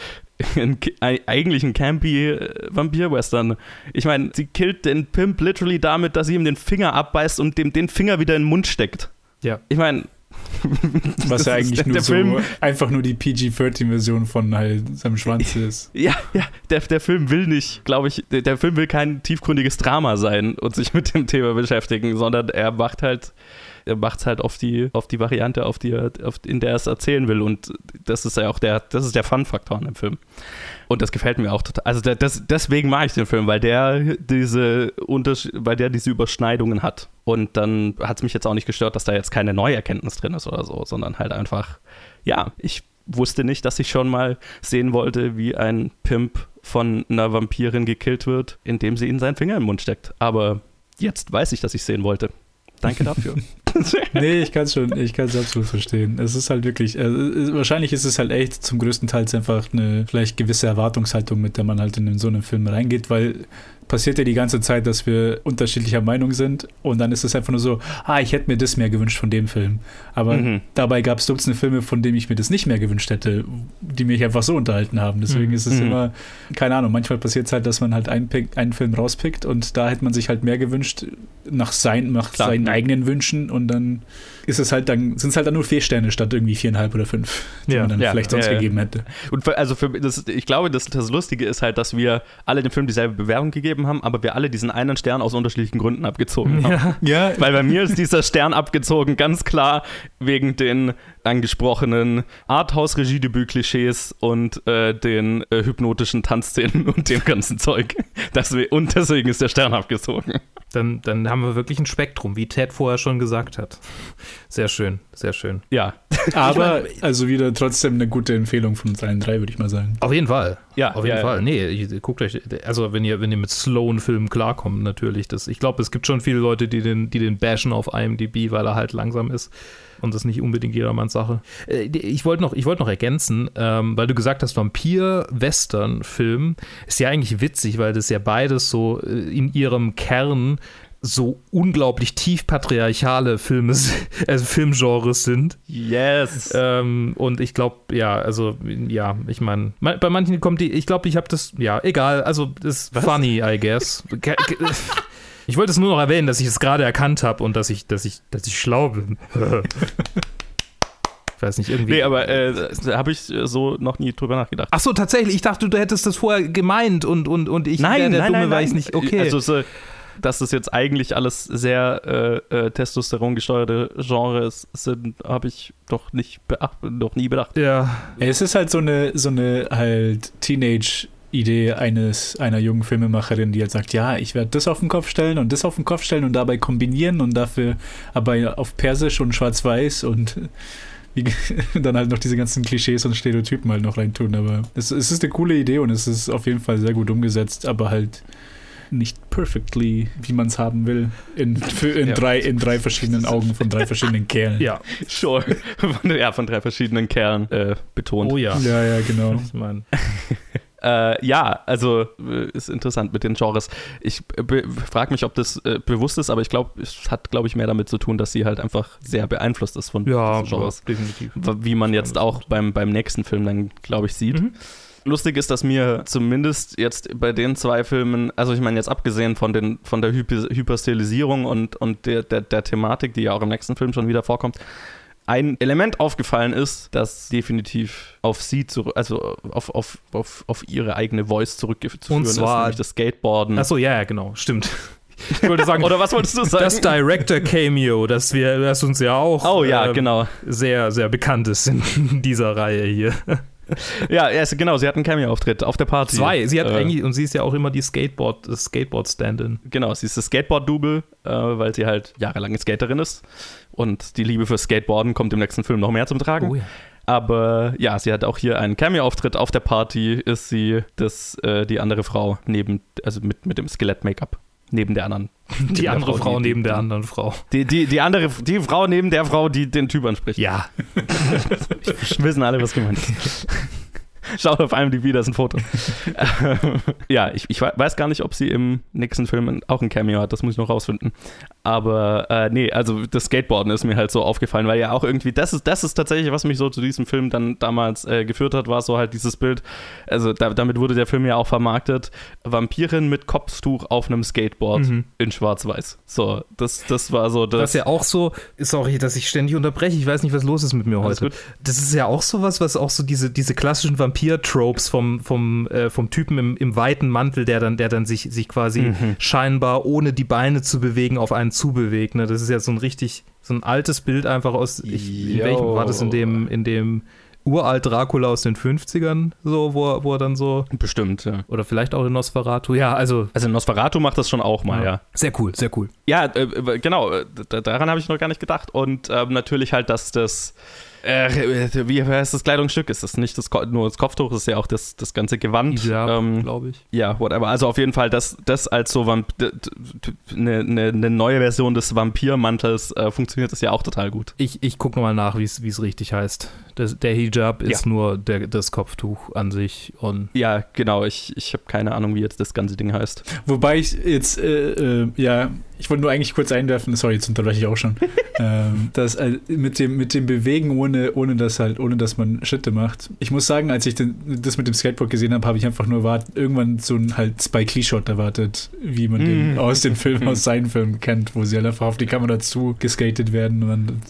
ein, eigentlich ein campy äh, Vampir-Western. Ich meine, sie killt den Pimp literally damit, dass sie ihm den Finger abbeißt und dem den Finger wieder in den Mund steckt. Ja. Ich meine, was ja eigentlich nur so Film, einfach nur die PG-13-Version von halt seinem Schwanz ist. Ja, ja, der, der Film will nicht, glaube ich, der, der, Film will kein tiefgründiges Drama sein und sich mit dem Thema beschäftigen, sondern er macht halt, er macht es halt auf die, auf die Variante, auf die, auf, in der er es erzählen will. Und das ist ja auch der, das ist der Fun-Faktor an dem Film. Und das gefällt mir auch total. Also das, deswegen mag ich den Film, weil der diese weil der diese Überschneidungen hat. Und dann hat es mich jetzt auch nicht gestört, dass da jetzt keine neue Erkenntnis drin ist oder so, sondern halt einfach, ja, ich wusste nicht, dass ich schon mal sehen wollte, wie ein Pimp von einer Vampirin gekillt wird, indem sie ihnen seinen Finger im Mund steckt. Aber jetzt weiß ich, dass ich sehen wollte. Danke dafür. nee, ich kann es schon, ich kann es absolut verstehen. Es ist halt wirklich, äh, wahrscheinlich ist es halt echt zum größten Teil einfach eine vielleicht gewisse Erwartungshaltung, mit der man halt in so einen Film reingeht, weil passiert ja die ganze Zeit, dass wir unterschiedlicher Meinung sind und dann ist es einfach nur so, ah, ich hätte mir das mehr gewünscht von dem Film. Aber mhm. dabei gab es Dutzende Filme, von denen ich mir das nicht mehr gewünscht hätte, die mich einfach so unterhalten haben. Deswegen mhm. ist es mhm. immer, keine Ahnung, manchmal passiert es halt, dass man halt einen, einen Film rauspickt und da hätte man sich halt mehr gewünscht nach, sein, nach seinen eigenen Wünschen und dann ist es halt dann, sind es halt dann nur vier Sterne statt irgendwie viereinhalb oder fünf, die ja. man dann ja. vielleicht sonst ja, gegeben hätte. Und für, also für das, ich glaube, das, das Lustige ist halt, dass wir alle dem Film dieselbe Bewerbung gegeben haben, aber wir alle diesen einen Stern aus unterschiedlichen Gründen abgezogen haben. Ja. Weil bei mir ist dieser Stern abgezogen ganz klar wegen den angesprochenen Arthouse-Regiedebüt-Klischees und äh, den äh, hypnotischen Tanzszenen und dem ganzen Zeug. Das, und deswegen ist der Stern abgezogen. Dann, dann haben wir wirklich ein Spektrum, wie Ted vorher schon gesagt hat. Sehr schön, sehr schön. Ja. Aber also wieder trotzdem eine gute Empfehlung von uns allen drei, würde ich mal sagen. Auf jeden Fall. Ja, auf jeden ja, Fall. Nee, guckt euch, also wenn ihr, wenn ihr mit Sloan-Filmen klarkommt, natürlich. Das, ich glaube, es gibt schon viele Leute, die den, die den bashen auf IMDb, weil er halt langsam ist und das ist nicht unbedingt jedermanns Sache. Äh, ich wollte noch, wollt noch ergänzen, ähm, weil du gesagt hast, Vampir-Western-Film ist ja eigentlich witzig, weil das ja beides so äh, in ihrem Kern so unglaublich tief patriarchale Filme, also Filmgenres sind. Yes. Ähm, und ich glaube, ja, also ja, ich meine, bei manchen kommt die, ich glaube, ich habe das, ja, egal, also ist funny, I guess. Ich wollte es nur noch erwähnen, dass ich es gerade erkannt habe und dass ich, dass ich, dass ich schlau bin. Ich weiß nicht, irgendwie. Nee, aber äh, da habe ich so noch nie drüber nachgedacht. Ach so, tatsächlich. Ich dachte, du hättest das vorher gemeint und, und, und ich nein, der, der nein, Dumme, nein, weil ich nicht. Okay. Also, so, dass das jetzt eigentlich alles sehr äh, äh, Testosteron gesteuerte Genres sind, habe ich doch nicht beacht, noch nie bedacht. Ja. Es ist halt so eine, so eine halt Teenage- Idee eines einer jungen Filmemacherin, die halt sagt, ja, ich werde das auf den Kopf stellen und das auf den Kopf stellen und dabei kombinieren und dafür aber auf Persisch und Schwarz-Weiß und wie, dann halt noch diese ganzen Klischees und Stereotypen halt noch reintun. Aber es, es ist eine coole Idee und es ist auf jeden Fall sehr gut umgesetzt, aber halt nicht perfectly, wie man es haben will, in, für, in, ja. drei, in drei verschiedenen Augen von drei verschiedenen Kerlen. Ja, sure. ja, von drei verschiedenen Kerlen äh, betont. Oh ja. Ja, ja, genau. Ich meine. Äh, ja, also äh, ist interessant mit den Genres. Ich äh, frage mich, ob das äh, bewusst ist, aber ich glaube, es hat, glaube ich, mehr damit zu tun, dass sie halt einfach sehr beeinflusst ist von ja, Genres. Ja, definitiv. Wie man jetzt auch beim, beim nächsten Film dann, glaube ich, sieht. Mhm. Lustig ist, dass mir zumindest jetzt bei den zwei Filmen, also ich meine jetzt abgesehen von, den, von der Hyper Hyperstilisierung und, und der, der, der Thematik, die ja auch im nächsten Film schon wieder vorkommt, ein Element aufgefallen ist, das definitiv auf sie zurück, also auf, auf, auf, auf ihre eigene Voice zurückzuführen ist, nämlich das Skateboarden. Achso, ja, ja, genau, stimmt. Ich wollte sagen, oder was wolltest du sagen? Das Director Cameo, das wir, das uns ja auch oh, ja, äh, genau. sehr, sehr bekannt ist in dieser Reihe hier. ja, ist, genau, sie hat einen Cameo-Auftritt auf der Party. Zwei, sie hat äh, eigentlich, und sie ist ja auch immer die Skateboard, Skateboard-Stand-in. Genau, sie ist das Skateboard-Double, äh, weil sie halt jahrelange Skaterin ist. Und die Liebe für Skateboarden kommt im nächsten Film noch mehr zum Tragen. Oh, ja. Aber ja, sie hat auch hier einen Cameo-Auftritt. Auf der Party ist sie das, äh, die andere Frau neben, also mit, mit dem Skelett-Make-up. Neben der anderen. Die andere Frau, Frau die, neben der anderen Frau. Die, die, die andere, die Frau neben der Frau, die den Typ anspricht. Ja. Wir wissen alle, was gemeint ist. Schaut auf IMDb, da ist ein Foto. ja, ich, ich, weiß gar nicht, ob sie im nächsten Film auch ein Cameo hat, das muss ich noch rausfinden. Aber äh, nee, also das Skateboarden ist mir halt so aufgefallen, weil ja auch irgendwie, das ist, das ist tatsächlich, was mich so zu diesem Film dann damals äh, geführt hat, war so halt dieses Bild, also da, damit wurde der Film ja auch vermarktet, Vampirin mit Kopftuch auf einem Skateboard mhm. in schwarz-weiß. So, das, das war so das. Was ja auch so, sorry, dass ich ständig unterbreche, ich weiß nicht, was los ist mit mir heute. Das ist ja auch so was, was auch so diese, diese klassischen Vampir-Tropes vom, vom, äh, vom Typen im, im weiten Mantel, der dann, der dann sich, sich quasi mhm. scheinbar ohne die Beine zu bewegen auf einen zubewegt. Ne? Das ist ja so ein richtig, so ein altes Bild einfach aus, ich, in welchem war das in dem, in dem uralt Dracula aus den 50ern, so, wo, wo er dann so. Bestimmt, ja. Oder vielleicht auch in Nosferatu, ja, also. Also Nosferatu macht das schon auch mal, ja. ja. Sehr cool, sehr cool. Ja, äh, genau, daran habe ich noch gar nicht gedacht. Und äh, natürlich halt, dass das Äh, wie heißt das Kleidungsstück? Ist das nicht das, nur das Kopftuch? Das ist ja auch das, das ganze Gewand. Ja, ähm, glaube ich. ja, whatever. Also auf jeden Fall, das, das als so eine, eine, eine neue Version des Vampirmantels äh, funktioniert das ja auch total gut. Ich, ich gucke nochmal nach, wie es richtig heißt. Das, der Hijab ist nur der, das Kopftuch an sich und Ja, genau. Ich, ich habe keine Ahnung, wie jetzt das ganze Ding heißt. Wobei ich jetzt, äh, äh, ja, ich wollte nur eigentlich kurz einwerfen, sorry, jetzt unterbreche ich auch schon, ähm, dass äh, mit, dem, mit dem Bewegen, ohne, ohne, dass halt, ohne dass man Schritte macht. Ich muss sagen, als ich den, das mit dem Skateboard gesehen habe, habe ich einfach nur wart, irgendwann so ein halt Spike Lee-Shot erwartet, wie man den Mm. aus den Filmen, aus seinen Filmen kennt, wo sie halt einfach auf die Kamera zu geskatet werden. Und dann,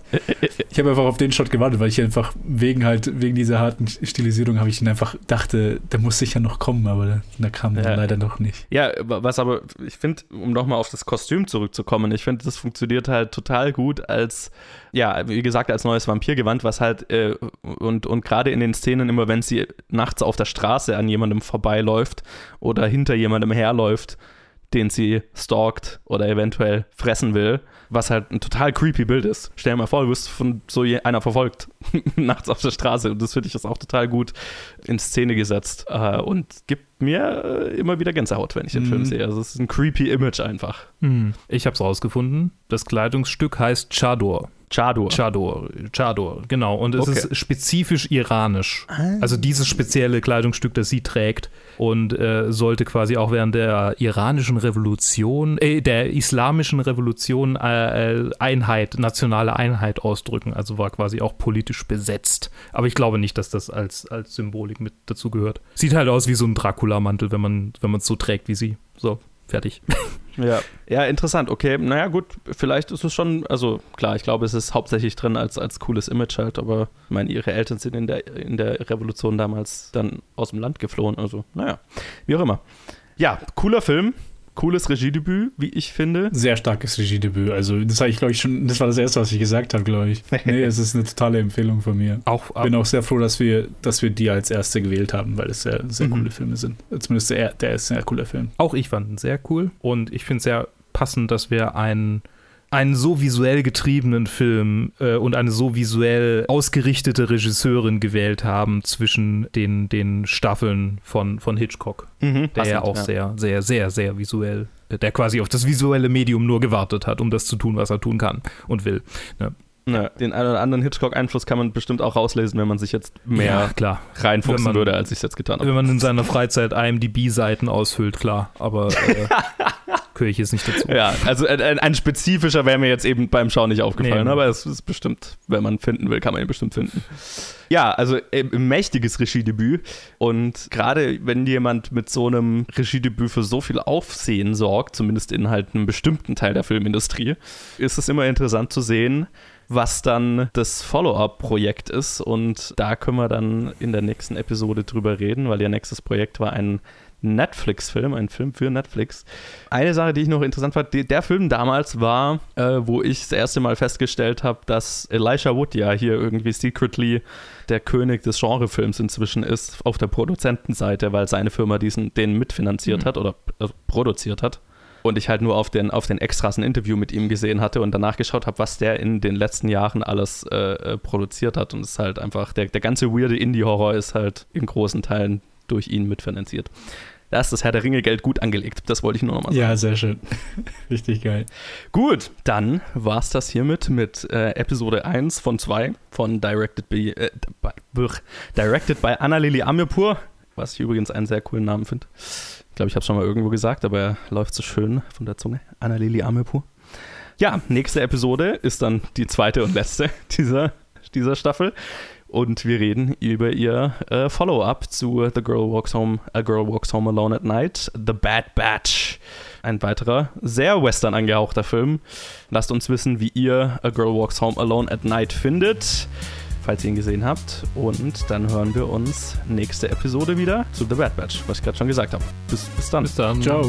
ich habe einfach auf den Shot gewartet, weil ich einfach wegen halt, wegen dieser harten Stilisierung habe ich ihn einfach dachte, der muss sicher noch kommen, aber da kam Ja. leider noch nicht. Ja, was aber, ich finde, um nochmal auf das Kostüm zurückzukommen, ich finde, das funktioniert halt total gut als, ja, wie gesagt, als neues Vampirgewand, was halt, äh, und, und gerade in den Szenen immer, wenn sie nachts auf der Straße an jemandem vorbeiläuft oder hinter jemandem herläuft, den sie stalkt oder eventuell fressen will, was halt ein total creepy Bild ist. Stell dir mal vor, du wirst von so einer verfolgt nachts auf der Straße und das finde ich ist auch total gut in Szene gesetzt äh, und gibt mir äh, immer wieder Gänsehaut, wenn ich den Mhm. Film sehe. Also es ist ein creepy Image einfach. Hm, Ich habe es rausgefunden. Das Kleidungsstück heißt Chador. Chador. Chador, Chador, genau. Und es Okay. ist spezifisch iranisch. Also dieses spezielle Kleidungsstück, das sie trägt und äh, sollte quasi auch während der iranischen Revolution, äh, der islamischen Revolution äh, äh, Einheit, nationale Einheit ausdrücken. Also war quasi auch politisch besetzt. Aber ich glaube nicht, dass das als, als Symbolik mit dazu gehört. Sieht halt aus wie so ein Dracula-Mantel, wenn man wenn man es so trägt wie sie. So, fertig. Ja. ja, interessant. Okay, naja, gut, vielleicht ist es schon, also klar, ich glaube, es ist hauptsächlich drin als, als cooles Image halt, aber ich meine, ihre Eltern sind in der, in der Revolution damals dann aus dem Land geflohen, also naja, wie auch immer. Ja, cooler Film, cooles Regiedebüt, wie ich finde. Sehr starkes Regiedebüt. Also, das habe ich, glaube ich, schon, das war das erste, was ich gesagt habe, glaube ich. Nee, es ist eine totale Empfehlung von mir. Auch Bin auch sehr froh, dass wir, dass wir die als erste gewählt haben, weil es sehr, sehr Mhm. coole Filme sind. Zumindest der, der ist ein sehr cooler Film. Auch ich fand ihn sehr cool und ich finde es sehr passend, dass wir einen, einen so visuell getriebenen Film äh, und eine so visuell ausgerichtete Regisseurin gewählt haben zwischen den, den Staffeln von, von Hitchcock, Mhm, der ja auch sehr, sehr, sehr, sehr visuell, äh, der quasi auf das visuelle Medium nur gewartet hat, um das zu tun, was er tun kann und will. Ja, den einen oder anderen Hitchcock-Einfluss kann man bestimmt auch rauslesen, wenn man sich jetzt ja, mehr klar. reinfuchsen man- würde, als ich es jetzt getan habe. Wenn man in seiner Freizeit IMDb-Seiten ausfüllt, klar, aber äh, gehöre ich jetzt nicht dazu. Ja, also ein, ein- ein spezifischer wäre mir jetzt eben beim Schauen nicht aufgefallen, Nee. aber es ist bestimmt, wenn man finden will, kann man ihn bestimmt finden. Ja, also äh, ein mächtiges Regiedebüt und gerade wenn jemand mit so einem Regiedebüt für so viel Aufsehen sorgt, zumindest in halt einem bestimmten Teil der Filmindustrie, ist es immer interessant zu sehen, was dann das Follow-up-Projekt ist und da können wir dann in der nächsten Episode drüber reden, weil ihr nächstes Projekt war ein Netflix-Film, ein Film für Netflix. Eine Sache, die ich noch interessant fand, die, der Film damals war, äh, wo ich das erste Mal festgestellt habe, dass Elisha Wood ja hier irgendwie secretly der König des Genrefilms inzwischen ist auf der Produzentenseite, weil seine Firma diesen, den mitfinanziert Mhm. hat oder äh, produziert hat. Und ich halt nur auf den, auf den Extras ein Interview mit ihm gesehen hatte und danach geschaut habe, was der in den letzten Jahren alles äh, äh, produziert hat. Und es ist halt einfach, der, der ganze weirde Indie-Horror ist halt in großen Teilen durch ihn mitfinanziert. Da ist das Herr der Ringe Geld gut angelegt. Das wollte ich nur nochmal sagen. Ja, sehr schön. Richtig geil. Gut, dann war es das hiermit mit äh, Episode 1 von 2 von Directed by, äh, by, Directed by Anna-Lili Amirpur, was ich übrigens einen sehr coolen Namen finde. Ich glaube, ich habe es schon mal irgendwo gesagt, aber er läuft so schön von der Zunge. Anna-Lili Amirpur. Ja, nächste Episode ist dann die zweite und letzte dieser, dieser Staffel. Und wir reden über ihr äh, Follow-up zu The Girl Walks Home, A Girl Walks Home Alone at Night, The Bad Batch. Ein weiterer, sehr western angehauchter Film. Lasst uns wissen, wie ihr A Girl Walks Home Alone at Night findet, falls ihr ihn gesehen habt. Und dann hören wir uns nächste Episode wieder zu The Bad Batch, was ich gerade schon gesagt habe. Bis, bis dann. Bis dann. Ciao.